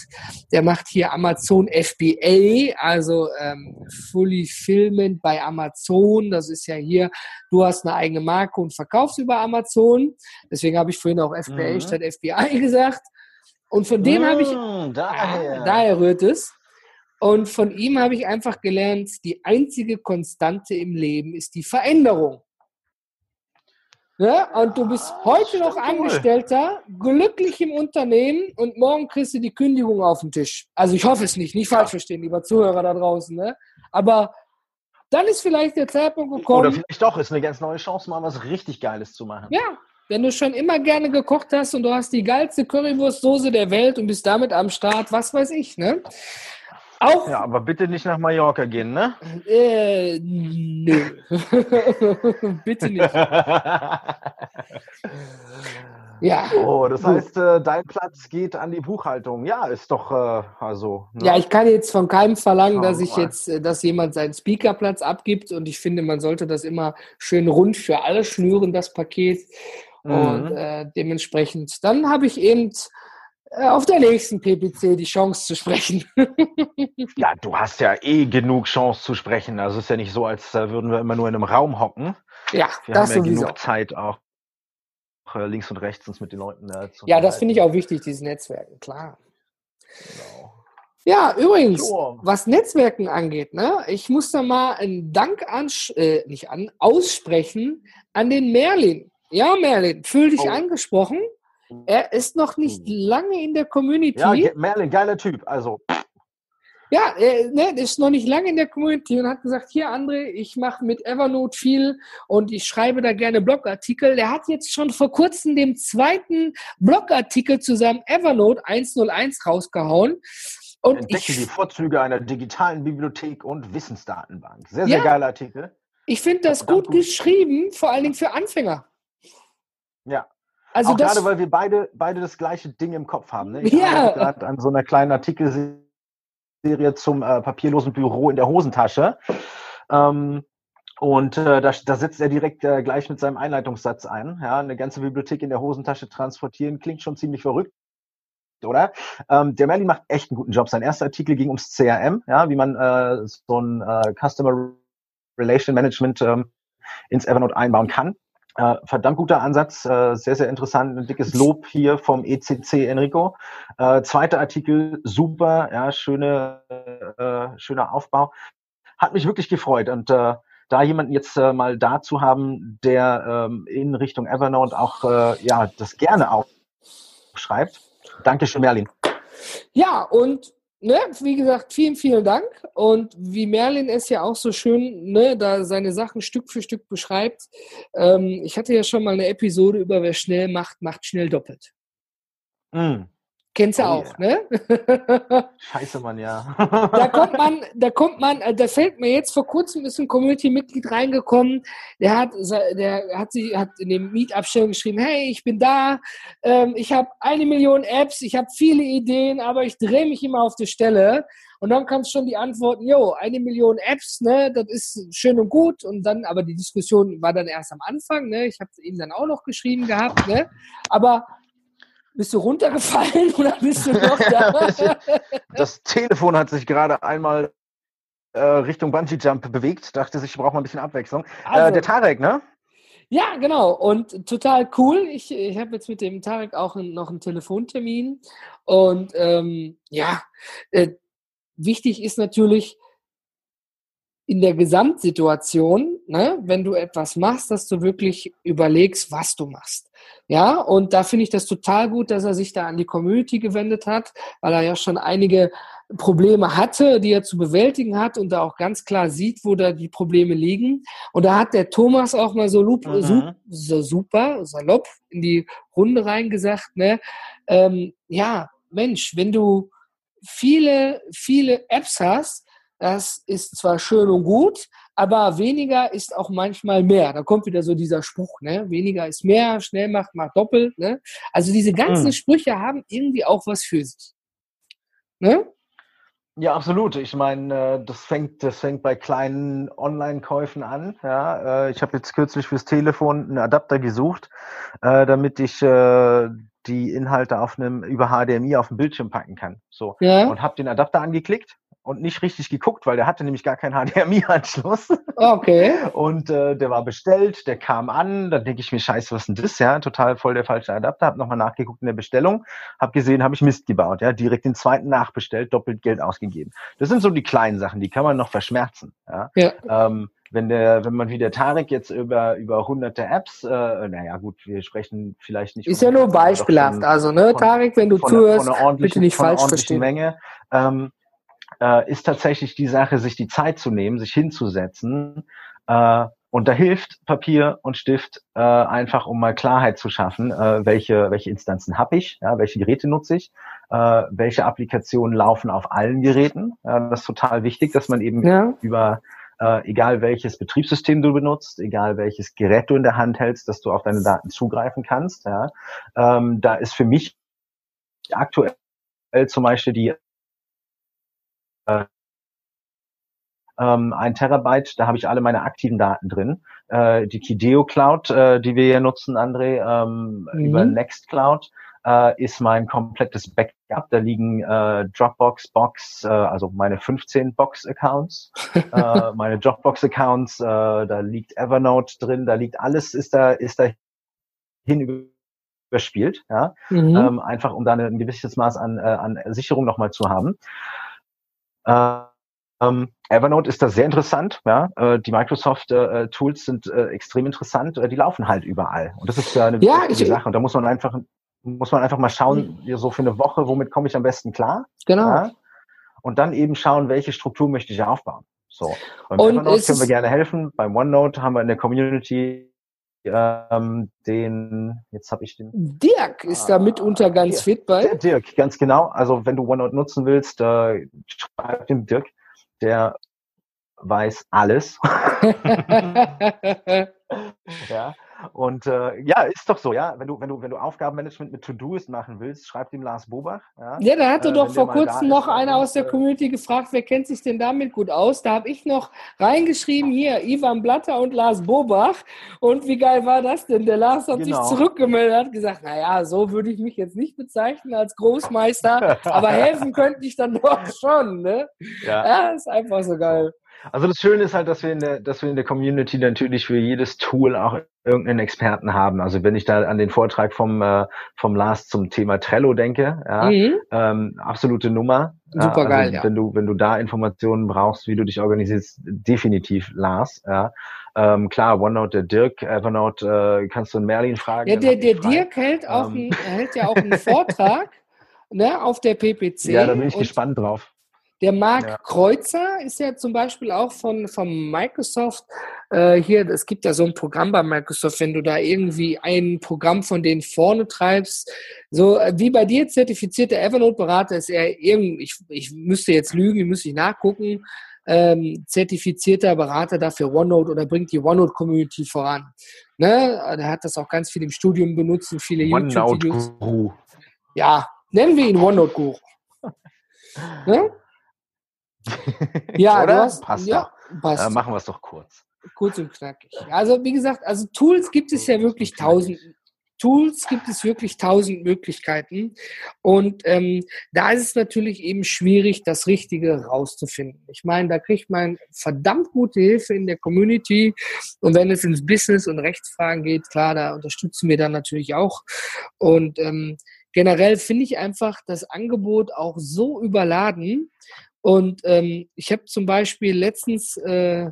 der macht hier Amazon FBA, also ähm, Fully Filmment bei Amazon. Das ist ja hier, du hast eine eigene Marke und verkaufst über Amazon. Deswegen habe ich vorhin auch FBA mhm. statt FBI gesagt. Und von dem habe ich, mm, daher. Ah, daher rührt es. Und von ihm habe ich einfach gelernt, die einzige Konstante im Leben ist die Veränderung. Ja, und du bist heute noch Angestellter, glücklich im Unternehmen und morgen kriegst du die Kündigung auf den Tisch. Also ich hoffe es nicht, nicht falsch verstehen, lieber Zuhörer da draußen. Ne? Aber dann ist vielleicht der Zeitpunkt gekommen. Oder vielleicht doch, ist eine ganz neue Chance, mal was richtig Geiles zu machen. Ja, wenn du schon immer gerne gekocht hast und du hast die geilste Currywurstsoße der Welt und bist damit am Start, was weiß ich, ne? Auch, ja, aber bitte nicht nach Mallorca gehen, ne? Äh, nö. bitte nicht. ja. Oh, das heißt, äh, dein Platz geht an die Buchhaltung. Ja, ist doch äh, also. Ne? Ja, ich kann jetzt von keinem verlangen, dass ich jetzt, äh, dass jemand seinen Speakerplatz abgibt und ich finde, man sollte das immer schön rund für alle schnüren, das Paket. Mhm. Und äh, dementsprechend, dann habe ich eben auf der nächsten PPC die Chance zu sprechen. ja, du hast ja eh genug Chance zu sprechen. Also es ist ja nicht so, als äh, würden wir immer nur in einem Raum hocken. Ja, wir das haben ja sowieso. genug Zeit auch äh, links und rechts uns mit den Leuten äh, zu Ja, das finde ich auch wichtig, diese Netzwerken, klar. Genau. Ja, übrigens, so. was Netzwerken angeht, ne, ich muss da mal einen Dank an, äh, nicht an, aussprechen an den Merlin. Ja, Merlin, fühl dich oh. angesprochen. Er ist noch nicht hm. lange in der Community. Ja, Merlin, geiler Typ. Also. Ja, er ne, ist noch nicht lange in der Community und hat gesagt, hier André, ich mache mit Evernote viel und ich schreibe da gerne Blogartikel. Der hat jetzt schon vor kurzem den zweiten Blogartikel zu seinem Evernote 101 rausgehauen. Und Entdecke ich, die Vorzüge einer digitalen Bibliothek und Wissensdatenbank. Sehr, sehr ja, geiler Artikel. Ich finde das gut, gut geschrieben, vor allen Dingen für Anfänger. Ja, also auch gerade, weil wir beide, beide das gleiche Ding im Kopf haben. Ne? Ich ja. gerade an so einer kleinen Artikelserie zum äh, papierlosen Büro in der Hosentasche. Ähm, und äh, da, da setzt er direkt äh, gleich mit seinem Einleitungssatz ein. Ja, eine ganze Bibliothek in der Hosentasche transportieren klingt schon ziemlich verrückt, oder? Ähm, der Merlin macht echt einen guten Job. Sein erster Artikel ging ums CRM, ja, wie man äh, so ein äh, Customer Relation Management ähm, ins Evernote einbauen kann. Äh, verdammt guter Ansatz, äh, sehr, sehr interessant. Ein dickes Lob hier vom ECC Enrico. Äh, zweiter Artikel, super, ja, schöne, äh, schöner Aufbau. Hat mich wirklich gefreut und äh, da jemanden jetzt äh, mal da zu haben, der ähm, in Richtung Evernote auch ja das gerne aufschreibt. Dankeschön, Merlin. Ja, und ne, wie gesagt, vielen, vielen Dank. Und wie Merlin es ja auch so schön, ne, da seine Sachen Stück für Stück beschreibt. Ähm, ich hatte ja schon mal eine Episode über wer schnell macht, macht schnell doppelt. Mm. Kennst du oh, auch, yeah. ne? Scheiße, Mann, ja. da kommt man, da kommt man, äh, da fällt mir jetzt vor kurzem ist ein Community-Mitglied reingekommen, der hat, der hat sie, hat in dem Meetup-Stellung geschrieben, hey, ich bin da, ähm, ich habe eine Million Apps, ich habe viele Ideen, aber ich drehe mich immer auf die Stelle. Und dann kam schon die Antwort, jo, eine Million Apps, ne, das ist schön und gut. Und dann, aber die Diskussion war dann erst am Anfang, ne? Ich habe ihm dann auch noch geschrieben gehabt, ne? Aber bist du runtergefallen oder bist du noch da? das Telefon hat sich gerade einmal äh, Richtung Bungee Jump bewegt. Dachte sich, ich brauche mal ein bisschen Abwechslung. Äh, also, äh, der Tarek, ne? Ja, genau. Und total cool. Ich, ich habe jetzt mit dem Tarek auch noch einen Telefontermin. Und ähm, ja, äh, wichtig ist natürlich, in der Gesamtsituation, ne, wenn du etwas machst, dass du wirklich überlegst, was du machst. Ja, und da finde ich das total gut, dass er sich da an die Community gewendet hat, weil er ja schon einige Probleme hatte, die er zu bewältigen hat und da auch ganz klar sieht, wo da die Probleme liegen. Und da hat der Thomas auch mal so, loop, mhm. so super, salopp in die Runde reingesagt, ne, ähm, ja, Mensch, wenn du viele, viele Apps hast, das ist zwar schön und gut, aber weniger ist auch manchmal mehr. Da kommt wieder so dieser Spruch, ne? Weniger ist mehr, schnell macht, macht doppelt, ne? Also diese ganzen mhm. Sprüche haben irgendwie auch was für sich. Ne? Ja, absolut. Ich meine, äh, das fängt, das fängt bei kleinen Online-Käufen an. Ja, äh, ich habe jetzt kürzlich fürs Telefon einen Adapter gesucht, äh, damit ich die Inhalte auf einem über HDMI auf dem Bildschirm packen kann. So ja. und habe den Adapter angeklickt und nicht richtig geguckt, weil der hatte nämlich gar keinen HDMI-Anschluss. Okay. Und äh, der war bestellt, der kam an, dann denke ich mir, scheiße, was ist denn das? Ja, total voll der falsche Adapter. Hab nochmal nachgeguckt in der Bestellung, hab gesehen, habe ich Mist gebaut, ja, direkt den zweiten nachbestellt, doppelt Geld ausgegeben. Das sind so die kleinen Sachen, die kann man noch verschmerzen. Ja. ja. Ähm, wenn der, wenn man wie der Tarek jetzt über über hunderte Apps, äh, naja gut, wir sprechen vielleicht nicht. Ist ja nur beispielhaft, also ne, Tarek, wenn du zuhörst, bitte nicht falsch verstehen. Menge. Ähm, äh, ist tatsächlich die Sache, sich die Zeit zu nehmen, sich hinzusetzen. Äh, und da hilft Papier und Stift äh, einfach, um mal Klarheit zu schaffen, äh, welche, welche Instanzen habe ich, ja, welche Geräte nutze ich, äh, welche Applikationen laufen auf allen Geräten. Ja, das ist total wichtig, dass man eben ja. über äh, egal welches Betriebssystem du benutzt, egal welches Gerät du in der Hand hältst, dass du auf deine Daten zugreifen kannst. Ja. Ähm, da ist für mich aktuell zum Beispiel die äh, ähm, ein Terabyte, da habe ich alle meine aktiven Daten drin. Äh, die Kideo Cloud, äh, die wir hier nutzen, André, ähm, mhm. über Nextcloud, äh, ist mein komplettes Backup. Da liegen äh, Dropbox, Box, äh, also meine 15 Box-Accounts, äh, meine Dropbox-Accounts, äh, da liegt Evernote drin, da liegt alles, ist da, ist da hin überspielt, ja, mhm. ähm, einfach um da ein gewisses Maß an, äh, an Sicherung nochmal zu haben. Ähm, Evernote ist da sehr interessant. Ja? Äh, die Microsoft-Tools äh, sind äh, extrem interessant. Äh, die laufen halt überall. Und das ist ja eine ja, wichtige Sache. Und da muss man einfach, muss man einfach mal schauen, mhm. so für eine Woche, womit komme ich am besten klar. Genau. Ja? Und dann eben schauen, welche Struktur möchte ich aufbauen. So. Beim Und Evernote können wir gerne helfen. Beim OneNote haben wir in der Community ähm, den, jetzt habe ich den. Dirk ist da mitunter ganz Dirk, fit bei. Dirk, ganz genau. Also wenn du OneNote nutzen willst, äh, schreib dem Dirk, der weiß alles. ja. Und äh, ja, ist doch so, ja. Wenn du, wenn du, wenn du Aufgabenmanagement mit To-Do's machen willst, schreib dem Lars Bobach. Ja, ja da hatte äh, doch vor kurzem noch einer aus der äh, Community gefragt, wer kennt sich denn damit gut aus? Da habe ich noch reingeschrieben, hier, Ivan Blatter und Lars Bobach. Und wie geil war das denn? Der Lars hat genau. sich zurückgemeldet, hat gesagt, naja, so würde ich mich jetzt nicht bezeichnen als Großmeister, aber helfen könnte ich dann doch schon. Ne? Ja. ja, ist einfach so geil. Also das Schöne ist halt, dass wir in der, dass wir in der Community natürlich für jedes Tool auch irgendeinen Experten haben. Also wenn ich da an den Vortrag vom, äh, vom Lars zum Thema Trello denke, ja, mhm. ähm, absolute Nummer. Super also geil, ja. Wenn du, wenn du da Informationen brauchst, wie du dich organisierst, definitiv Lars, ja. Ähm, klar, OneNote, der Dirk, Evernote, äh, kannst du einen Merlin fragen. Ja, der, der Dirk hält auch, ähm. ein, hält ja auch einen Vortrag, ne, auf der PPC. Ja, da bin ich gespannt drauf. Der Marc ja. Kreuzer ist ja zum Beispiel auch von, von Microsoft. Äh, hier, es gibt ja so ein Programm bei Microsoft, wenn du da irgendwie ein Programm von denen vorne treibst. So äh, wie bei dir zertifizierter Evernote-Berater ist er irgendwie, ich, ich müsste jetzt lügen, müsste ich nachgucken, ähm, zertifizierter Berater dafür OneNote oder bringt die OneNote-Community voran. Ne? Der hat das auch ganz viel im Studium benutzt und viele YouTube-Videos. Ja, nennen wir ihn OneNote-Guru. ne? Ja, Oder? du hast, passt ja, passt. Äh, machen wir es doch kurz. Kurz und knackig. Also wie gesagt, also Tools gibt es ja wirklich tausend. Tools gibt es wirklich tausend Möglichkeiten. Und ähm, da ist es natürlich eben schwierig, das Richtige rauszufinden. Ich meine, da kriegt man verdammt gute Hilfe in der Community. Und wenn es ins Business und Rechtsfragen geht, klar, da unterstützen wir dann natürlich auch. Und ähm, generell finde ich einfach das Angebot auch so überladen, und ähm, ich habe zum Beispiel letztens äh,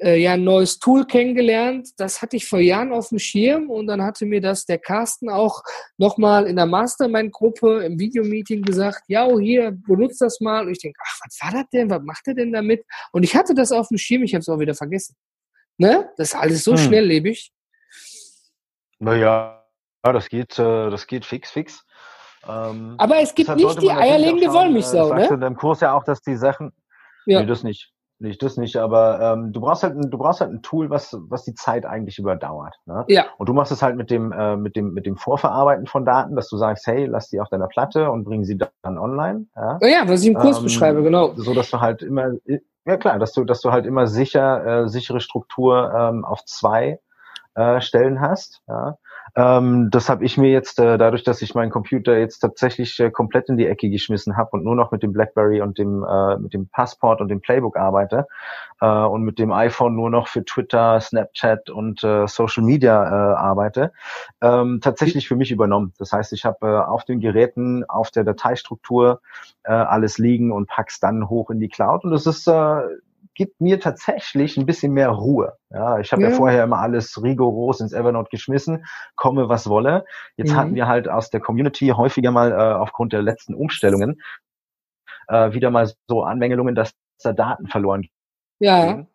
äh, ja ein neues Tool kennengelernt. Das hatte ich vor Jahren auf dem Schirm und dann hatte mir das der Carsten auch nochmal in der Mastermind-Gruppe im Videomeeting gesagt, ja, oh, hier, benutzt das mal. Und ich denke, ach, was war das denn? Was macht er denn damit? Und ich hatte das auf dem Schirm, ich habe es auch wieder vergessen. Ne? Das ist alles so hm. schnelllebig. Naja, das geht, äh, das geht fix, fix. Ähm, Aber es gibt nicht die eierlegende Wollmilchsau, äh, ne? Du in deinem Kurs ja auch, dass die Sachen, Ja. Nee, das nicht. Nicht, das nicht, aber ähm, du brauchst halt, du brauchst halt ein Tool, was, was die Zeit eigentlich überdauert. Ne? Ja. Und du machst es halt mit dem, äh, mit dem, mit dem Vorverarbeiten von Daten, dass du sagst, hey, lass die auf deiner Platte und bring sie dann online. Ja, oh ja was ich im Kurs ähm, beschreibe, genau. So dass du halt immer, ja klar, dass du, dass du halt immer sicher, äh, sichere Struktur ähm, auf zwei äh, Stellen hast. Ja? Ähm, das habe ich mir jetzt, äh, dadurch, dass ich meinen Computer jetzt tatsächlich äh, komplett in die Ecke geschmissen habe und nur noch mit dem BlackBerry und dem äh, mit dem Passport und dem Playbook arbeite äh, und mit dem iPhone nur noch für Twitter, Snapchat und äh, Social Media äh, arbeite, ähm, tatsächlich für mich übernommen. Das heißt, ich habe äh, auf den Geräten, auf der Dateistruktur äh, alles liegen und pack's dann hoch in die Cloud und das ist äh, gibt mir tatsächlich ein bisschen mehr Ruhe. Ja, ich habe ja. ja. vorher immer alles rigoros ins Evernote geschmissen, komme was wolle. Jetzt mhm. hatten wir halt aus der Community häufiger mal äh, aufgrund der letzten Umstellungen äh, wieder mal so Anmängelungen, dass da Daten verloren ja. gehen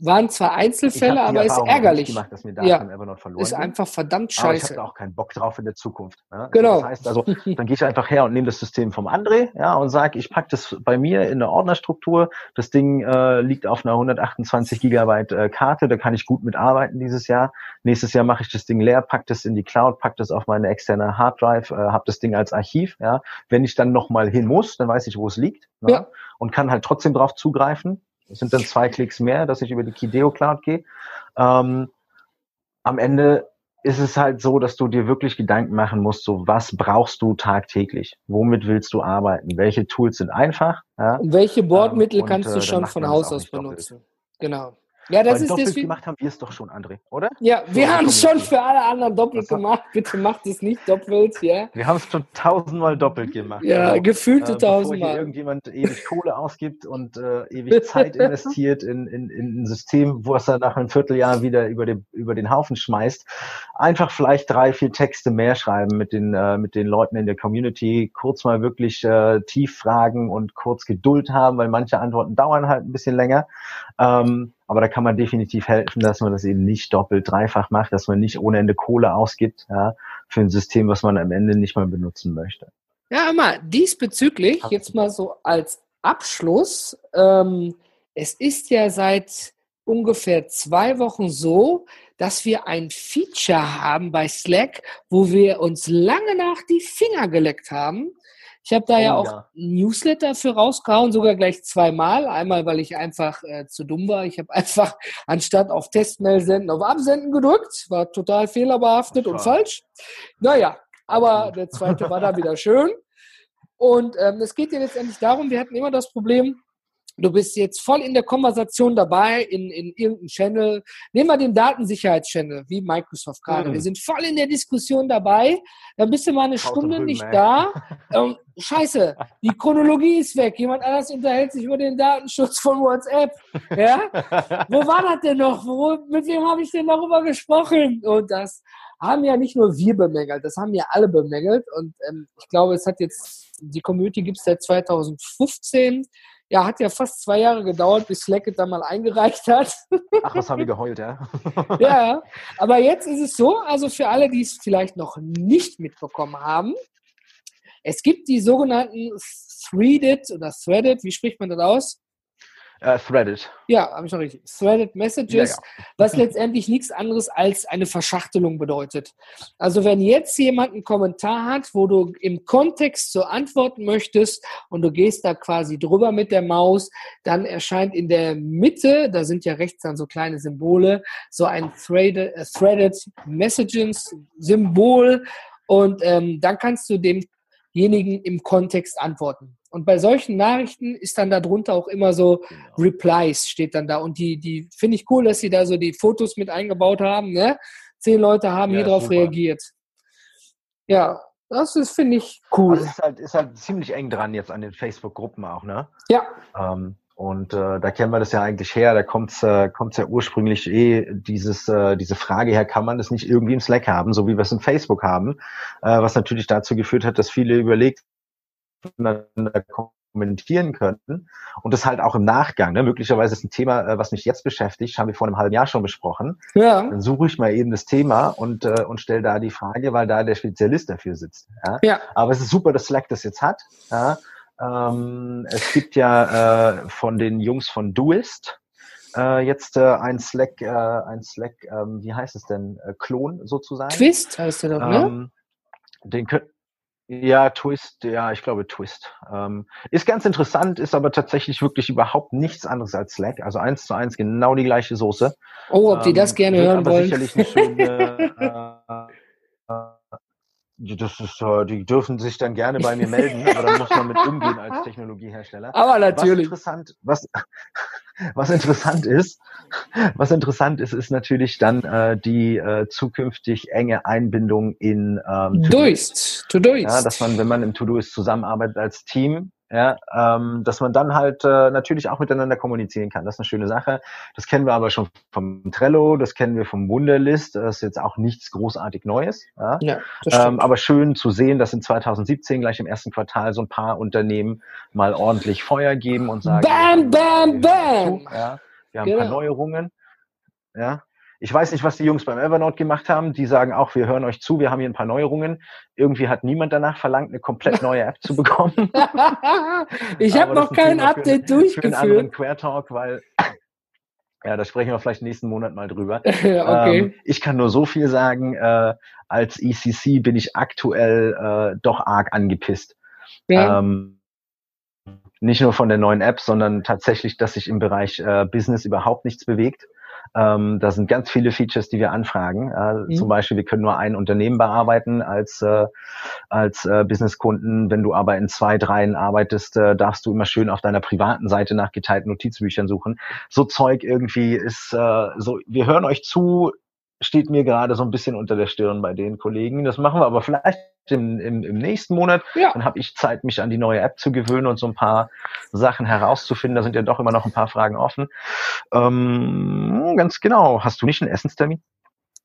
waren zwar Einzelfälle, aber ist ärgerlich. Gemacht, dass mir Daten ja. Evernote verloren ist einfach verdammt scheiße. Aber ich habe da auch keinen Bock drauf in der Zukunft. Ne? Genau. Das heißt also, dann gehe ich einfach her und nehme das System vom André ja, und sage, ich packe das bei mir in eine Ordnerstruktur. Das Ding äh, liegt auf einer 128 Gigabyte äh, Karte, da kann ich gut mitarbeiten dieses Jahr. Nächstes Jahr mache ich das Ding leer, pack das in die Cloud, pack das auf meine externe Harddrive, äh, habe das Ding als Archiv. Ja. Wenn ich dann nochmal hin muss, dann weiß ich, wo es liegt. Ne? Ja. Und kann halt trotzdem drauf zugreifen. Das sind dann zwei Klicks mehr, dass ich über die Kideo Cloud gehe. Ähm, am Ende ist es halt so, dass du dir wirklich Gedanken machen musst, so was brauchst du tagtäglich? Womit willst du arbeiten? Welche Tools sind einfach? Ja? Und welche Bordmittel ähm, kannst du äh, schon von Haus aus benutzen? Genau. Ja, das Weil ist doppelt gemacht haben wir es doch schon, André, oder? Ja, wir so haben es schon für alle anderen doppelt gemacht. Bitte macht es nicht doppelt, ja. Wir haben es schon tausendmal doppelt gemacht. Ja, also, gefühlte äh, tausendmal. Bevor irgendjemand ewig Kohle ausgibt und äh, ewig Zeit investiert in, in, in ein System, wo es dann nach einem Vierteljahr wieder über den, über den Haufen schmeißt, einfach vielleicht drei, vier Texte mehr schreiben mit den, äh, mit den Leuten in der Community, kurz mal wirklich äh, tief fragen und kurz Geduld haben, weil manche Antworten dauern halt ein bisschen länger. Ähm, aber da kann man definitiv helfen, dass man das eben nicht doppelt, dreifach macht, dass man nicht ohne Ende Kohle ausgibt ja, für ein System, was man am Ende nicht mal benutzen möchte. Ja, immer diesbezüglich, jetzt mal so als Abschluss. Ähm, es ist ja seit ungefähr zwei Wochen so, dass wir ein Feature haben bei Slack, wo wir uns lange nach die Finger geleckt haben. Ich habe da oh, ja auch ja. Newsletter für rausgehauen, sogar gleich zweimal. Einmal, weil ich einfach äh, zu dumm war. Ich habe einfach anstatt auf Testmail senden, auf Absenden gedrückt. War total fehlerbehaftet und falsch. Naja, aber der zweite war da wieder schön. Und ähm, es geht ja letztendlich darum, wir hatten immer das Problem, Du bist jetzt voll in der Konversation dabei, in, in irgendeinem Channel. Nehmen wir den Datensicherheitschannel, wie Microsoft gerade. Mhm. Wir sind voll in der Diskussion dabei. Dann bist du mal eine Haut Stunde drüben, nicht ey. da. Ähm, scheiße, die Chronologie ist weg. Jemand anders unterhält sich über den Datenschutz von WhatsApp. Ja? Wo war das denn noch? Wo, mit wem habe ich denn darüber gesprochen? Und das haben ja nicht nur wir bemängelt, das haben ja alle bemängelt. Und ähm, ich glaube, es hat jetzt, die Community gibt es seit 2015 ja, hat ja fast zwei Jahre gedauert, bis Slack da mal eingereicht hat. Ach, was haben wir geheult, ja? ja, aber jetzt ist es so, also für alle, die es vielleicht noch nicht mitbekommen haben, es gibt die sogenannten Threaded oder Threaded, wie spricht man das aus? Uh, threaded. Ja, habe ich noch richtig. Threaded Messages, ja, ja. was letztendlich nichts anderes als eine Verschachtelung bedeutet. Also wenn jetzt jemand einen Kommentar hat, wo du im Kontext so antworten möchtest und du gehst da quasi drüber mit der Maus, dann erscheint in der Mitte, da sind ja rechts dann so kleine Symbole, so ein Threaded, uh, Threaded Messages Symbol und ähm, dann kannst du demjenigen im Kontext antworten. Und bei solchen Nachrichten ist dann darunter auch immer so genau. Replies steht dann da. Und die, die finde ich cool, dass sie da so die Fotos mit eingebaut haben. Ne? Zehn Leute haben ja, hier drauf super. reagiert. Ja, das ist, finde ich, cool. Also ist halt, ist halt ziemlich eng dran jetzt an den Facebook-Gruppen auch, ne? Ja. Ähm, und äh, da kennen wir das ja eigentlich her, da kommt äh, kommt's ja ursprünglich eh dieses, äh, diese Frage her, kann man das nicht irgendwie im Slack haben, so wie wir es im Facebook haben, äh, was natürlich dazu geführt hat, dass viele überlegt miteinander kommentieren könnten und das halt auch im Nachgang. Ne? Möglicherweise ist ein Thema, äh, was mich jetzt beschäftigt, haben wir vor einem halben Jahr schon besprochen. Ja. Dann suche ich mal eben das Thema und, äh, und stelle da die Frage, weil da der Spezialist dafür sitzt. Ja? ja. Aber es ist super, dass Slack das jetzt hat. Ja? Ähm, es gibt ja äh, von den Jungs von Doist äh, jetzt äh, ein Slack, äh, ein Slack, ähm, wie heißt es denn, äh, Klon sozusagen. Twist heißt der doch, ne? Ähm, den können ja, Twist, ja, ich glaube Twist. Ähm, ist ganz interessant, ist aber tatsächlich wirklich überhaupt nichts anderes als Slack. Also eins zu eins genau die gleiche Soße. Oh, ob die das ähm, gerne hören wollen. Sicherlich eine schöne, äh, das ist, die dürfen sich dann gerne bei mir melden, aber dann muss man mit umgehen als Technologiehersteller. Aber natürlich. Was interessant, was, was interessant ist, was interessant ist, ist natürlich dann äh, die äh, zukünftig enge Einbindung in ähm, Todoist. Todoist. Ja, dass man, wenn man im Todoist zusammenarbeitet als Team, ja, ähm, dass man dann halt äh, natürlich auch miteinander kommunizieren kann. Das ist eine schöne Sache. Das kennen wir aber schon vom Trello, das kennen wir vom Wunderlist. Das ist jetzt auch nichts großartig Neues. Ja? Ja, ähm, aber schön zu sehen, dass in 2017 gleich im ersten Quartal so ein paar Unternehmen mal ordentlich Feuer geben und sagen, bam, bam, bam. Ja, wir haben genau. ein paar Neuerungen. Ja, ich weiß nicht, was die Jungs beim Evernote gemacht haben. Die sagen auch, wir hören euch zu, wir haben hier ein paar Neuerungen. Irgendwie hat niemand danach verlangt, eine komplett neue App zu bekommen. ich habe noch kein Update für, durchgeführt. Für einen anderen Quertalk, weil ja, da sprechen wir vielleicht nächsten Monat mal drüber. okay. Ähm, ich kann nur so viel sagen, äh, als ECC bin ich aktuell äh, doch arg angepisst. Ja. Ähm, nicht nur von der neuen App, sondern tatsächlich, dass sich im Bereich äh, Business überhaupt nichts bewegt. Ähm, da sind ganz viele Features, die wir anfragen. Äh, mhm. Zum Beispiel, wir können nur ein Unternehmen bearbeiten als, äh, als äh, Businesskunden. Wenn du aber in zwei, dreien arbeitest, äh, darfst du immer schön auf deiner privaten Seite nach geteilten Notizbüchern suchen. So Zeug irgendwie ist äh, so, wir hören euch zu, steht mir gerade so ein bisschen unter der Stirn bei den Kollegen. Das machen wir aber vielleicht im, im, im nächsten Monat. Ja. Dann habe ich Zeit, mich an die neue App zu gewöhnen und so ein paar Sachen herauszufinden. Da sind ja doch immer noch ein paar Fragen offen. Ähm, ganz genau. Hast du nicht einen Essenstermin?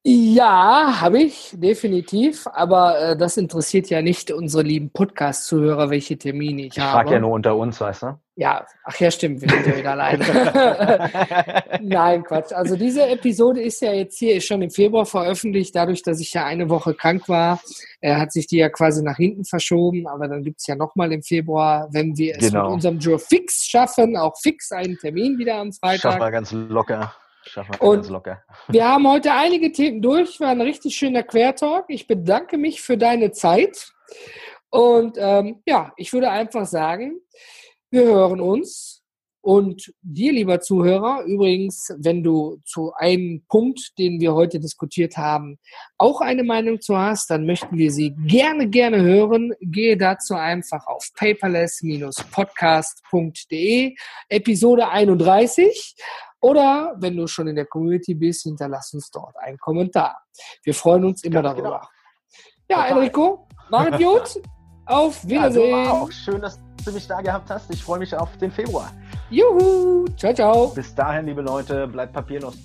Ja, habe ich, definitiv. Aber äh, das interessiert ja nicht unsere lieben Podcast-Zuhörer, welche Termine ich, ich habe. Ich frage ja nur unter uns, weißt du? Ja, ach ja, stimmt, wir sind ja wieder alleine. Nein, Quatsch. Also diese Episode ist ja jetzt hier ist schon im Februar veröffentlicht. Dadurch, dass ich ja eine Woche krank war, äh, hat sich die ja quasi nach hinten verschoben. Aber dann gibt's ja nochmal im Februar, wenn wir es genau. mit unserem Joe Fix schaffen, auch fix einen Termin wieder am Freitag. Schaffen wir ganz locker. Schaffen wir ganz locker. Wir haben heute einige Themen durch. War ein richtig schöner Quertalk. Ich bedanke mich für deine Zeit. Und ähm, ja, ich würde einfach sagen, wir hören uns. Und dir, lieber Zuhörer, übrigens, wenn du zu einem Punkt, den wir heute diskutiert haben, auch eine Meinung zu hast, dann möchten wir sie gerne, gerne hören. Gehe dazu einfach auf paperless-podcast.de, Episode 31. Oder wenn du schon in der Community bist, hinterlass uns dort einen Kommentar. Wir freuen uns immer Ganz darüber. Genau. Ja, Enrico, mach gut. Auf Wiedersehen. Ja, auch schön, dass du mich da gehabt hast. Ich freue mich auf den Februar. Juhu. Ciao, ciao. Bis dahin, liebe Leute, bleibt papierlos.